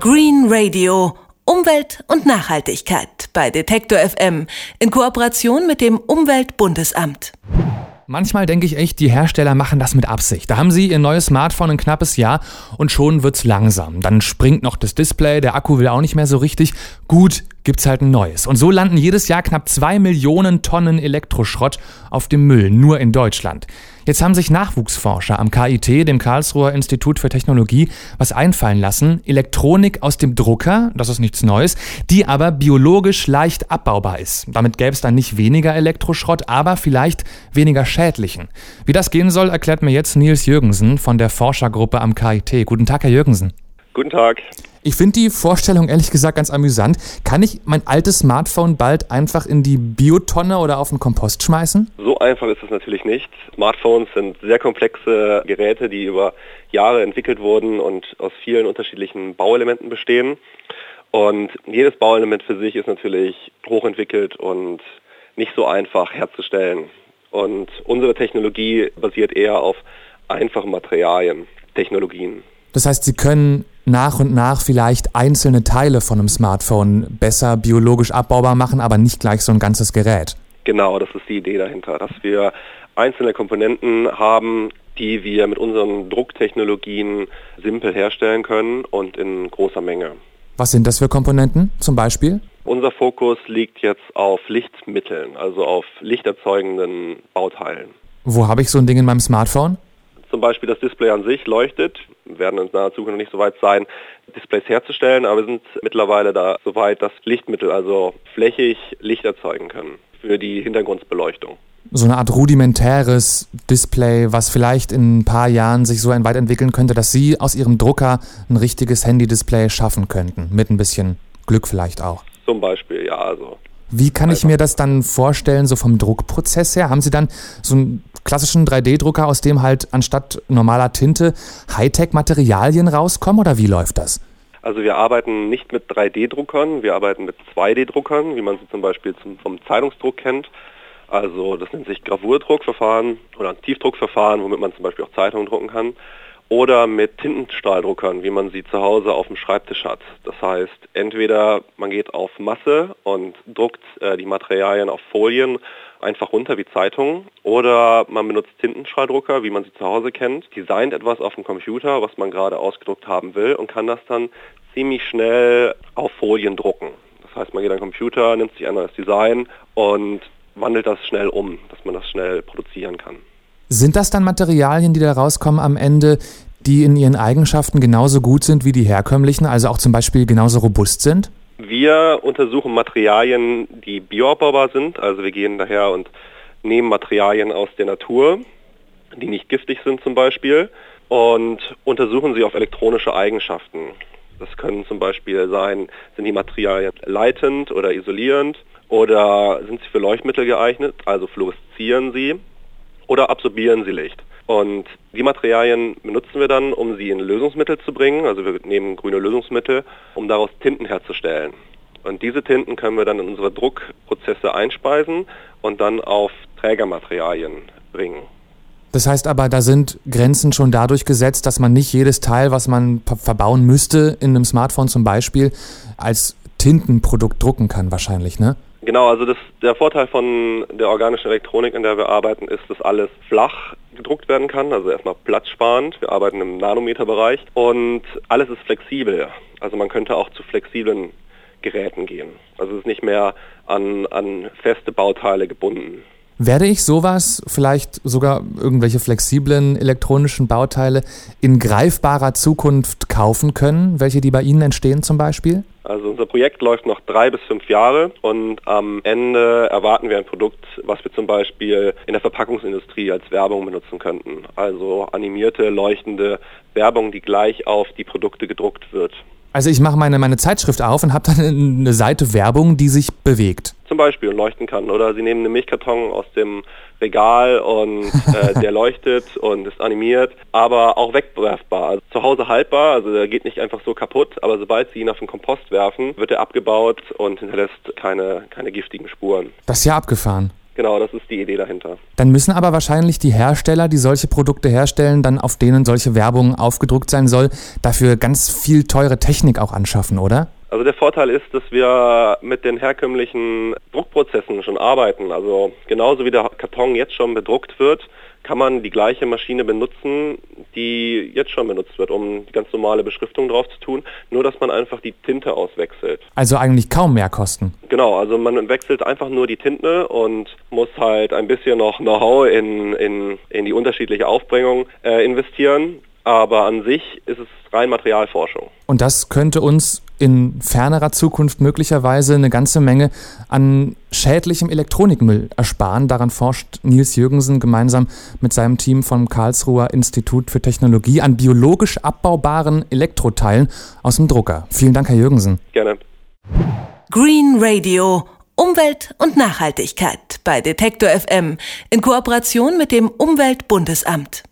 Green Radio. Umwelt und Nachhaltigkeit bei Detektor FM in Kooperation mit dem Umweltbundesamt. Manchmal denke ich echt, die Hersteller machen das mit Absicht. Da haben sie ihr neues Smartphone ein knappes Jahr und schon wird's langsam. Dann springt noch das Display, der Akku will auch nicht mehr so richtig. Gut, gibt's halt ein neues. Und so landen jedes Jahr knapp zwei Millionen Tonnen Elektroschrott auf dem Müll, nur in Deutschland. Jetzt haben sich Nachwuchsforscher am KIT, dem Karlsruher Institut für Technologie, was einfallen lassen. Elektronik aus dem Drucker, das ist nichts Neues, die aber biologisch leicht abbaubar ist. Damit gäbe es dann nicht weniger Elektroschrott, aber vielleicht weniger schädlichen. Wie das gehen soll, erklärt mir jetzt Nils Jürgensen von der Forschergruppe am KIT. Guten Tag, Herr Jürgensen. Guten Tag. Ich finde die Vorstellung ehrlich gesagt ganz amüsant. Kann ich mein altes Smartphone bald einfach in die Biotonne oder auf den Kompost schmeißen? So einfach ist es natürlich nicht. Smartphones sind sehr komplexe Geräte, die über Jahre entwickelt wurden und aus vielen unterschiedlichen Bauelementen bestehen. Und jedes Bauelement für sich ist natürlich hochentwickelt und nicht so einfach herzustellen. Und unsere Technologie basiert eher auf einfachen Materialien, Technologien. Das heißt, Sie können nach und nach vielleicht einzelne Teile von einem Smartphone besser biologisch abbaubar machen, aber nicht gleich so ein ganzes Gerät. Genau, das ist die Idee dahinter, dass wir einzelne Komponenten haben, die wir mit unseren Drucktechnologien simpel herstellen können und in großer Menge. Was sind das für Komponenten zum Beispiel? Unser Fokus liegt jetzt auf Lichtmitteln, also auf lichterzeugenden Bauteilen. Wo habe ich so ein Ding in meinem Smartphone? Zum Beispiel das Display an sich leuchtet. Wir werden in naher Zukunft noch nicht so weit sein, Displays herzustellen, aber wir sind mittlerweile da so weit, dass Lichtmittel, also flächig Licht erzeugen können für die Hintergrundbeleuchtung. So eine Art rudimentäres Display, was vielleicht in ein paar Jahren sich so weit entwickeln könnte, dass Sie aus Ihrem Drucker ein richtiges Handy-Display schaffen könnten. Mit ein bisschen Glück vielleicht auch. Zum Beispiel, ja, also wie kann ich mir das dann vorstellen, so vom Druckprozess her? Haben Sie dann so einen klassischen 3D-Drucker, aus dem halt anstatt normaler Tinte Hightech-Materialien rauskommen oder wie läuft das? Also wir arbeiten nicht mit 3D-Druckern, wir arbeiten mit 2D-Druckern, wie man sie zum Beispiel zum, vom Zeitungsdruck kennt. Also das nennt sich Gravurdruckverfahren oder Tiefdruckverfahren, womit man zum Beispiel auch Zeitungen drucken kann oder mit Tintenstrahldruckern, wie man sie zu Hause auf dem Schreibtisch hat. Das heißt, entweder man geht auf Masse und druckt äh, die Materialien auf Folien einfach runter wie Zeitungen oder man benutzt Tintenstrahldrucker, wie man sie zu Hause kennt, designt etwas auf dem Computer, was man gerade ausgedruckt haben will und kann das dann ziemlich schnell auf Folien drucken. Das heißt, man geht an den Computer, nimmt sich ein neues Design und wandelt das schnell um, dass man das schnell produzieren kann. Sind das dann Materialien, die da rauskommen am Ende, die in ihren Eigenschaften genauso gut sind wie die herkömmlichen, also auch zum Beispiel genauso robust sind? Wir untersuchen Materialien, die bioabbaubar sind. Also wir gehen daher und nehmen Materialien aus der Natur, die nicht giftig sind zum Beispiel, und untersuchen sie auf elektronische Eigenschaften. Das können zum Beispiel sein, sind die Materialien leitend oder isolierend oder sind sie für Leuchtmittel geeignet, also fluoreszieren sie oder absorbieren sie Licht. Und die Materialien benutzen wir dann, um sie in Lösungsmittel zu bringen. Also wir nehmen grüne Lösungsmittel, um daraus Tinten herzustellen. Und diese Tinten können wir dann in unsere Druckprozesse einspeisen und dann auf Trägermaterialien bringen. Das heißt aber, da sind Grenzen schon dadurch gesetzt, dass man nicht jedes Teil, was man verbauen müsste, in einem Smartphone zum Beispiel, als Tintenprodukt drucken kann wahrscheinlich, ne? Genau, also das, der Vorteil von der organischen Elektronik, in der wir arbeiten, ist, dass alles flach gedruckt werden kann, also erstmal platzsparend. Wir arbeiten im Nanometerbereich und alles ist flexibel. Also man könnte auch zu flexiblen Geräten gehen. Also es ist nicht mehr an, an feste Bauteile gebunden. Werde ich sowas, vielleicht sogar irgendwelche flexiblen elektronischen Bauteile in greifbarer Zukunft kaufen können, welche die bei Ihnen entstehen zum Beispiel? Also unser Projekt läuft noch drei bis fünf Jahre und am Ende erwarten wir ein Produkt, was wir zum Beispiel in der Verpackungsindustrie als Werbung benutzen könnten. Also animierte, leuchtende Werbung, die gleich auf die Produkte gedruckt wird. Also ich mache meine, meine Zeitschrift auf und habe dann eine Seite Werbung, die sich bewegt. Zum Beispiel und leuchten kann. Oder Sie nehmen einen Milchkarton aus dem Regal und äh, der leuchtet und ist animiert, aber auch wegwerfbar. Also zu Hause haltbar, also der geht nicht einfach so kaputt, aber sobald Sie ihn auf den Kompost werfen, wird er abgebaut und hinterlässt keine, keine giftigen Spuren. Das ist ja abgefahren. Genau, das ist die Idee dahinter. Dann müssen aber wahrscheinlich die Hersteller, die solche Produkte herstellen, dann auf denen solche Werbung aufgedruckt sein soll, dafür ganz viel teure Technik auch anschaffen, oder? Also der Vorteil ist, dass wir mit den herkömmlichen Druckprozessen schon arbeiten. Also genauso wie der Karton jetzt schon bedruckt wird, kann man die gleiche Maschine benutzen, die jetzt schon benutzt wird, um die ganz normale Beschriftung drauf zu tun, nur dass man einfach die Tinte auswechselt. Also eigentlich kaum mehr kosten. Genau, also man wechselt einfach nur die Tinte und muss halt ein bisschen noch Know-how in, in, in die unterschiedliche Aufbringung äh, investieren, aber an sich ist es rein Materialforschung. Und das könnte uns in fernerer Zukunft möglicherweise eine ganze Menge an schädlichem Elektronikmüll ersparen. Daran forscht Nils Jürgensen gemeinsam mit seinem Team vom Karlsruher Institut für Technologie an biologisch abbaubaren Elektroteilen aus dem Drucker. Vielen Dank, Herr Jürgensen. Gerne. Green Radio. Umwelt und Nachhaltigkeit bei Detektor FM in Kooperation mit dem Umweltbundesamt.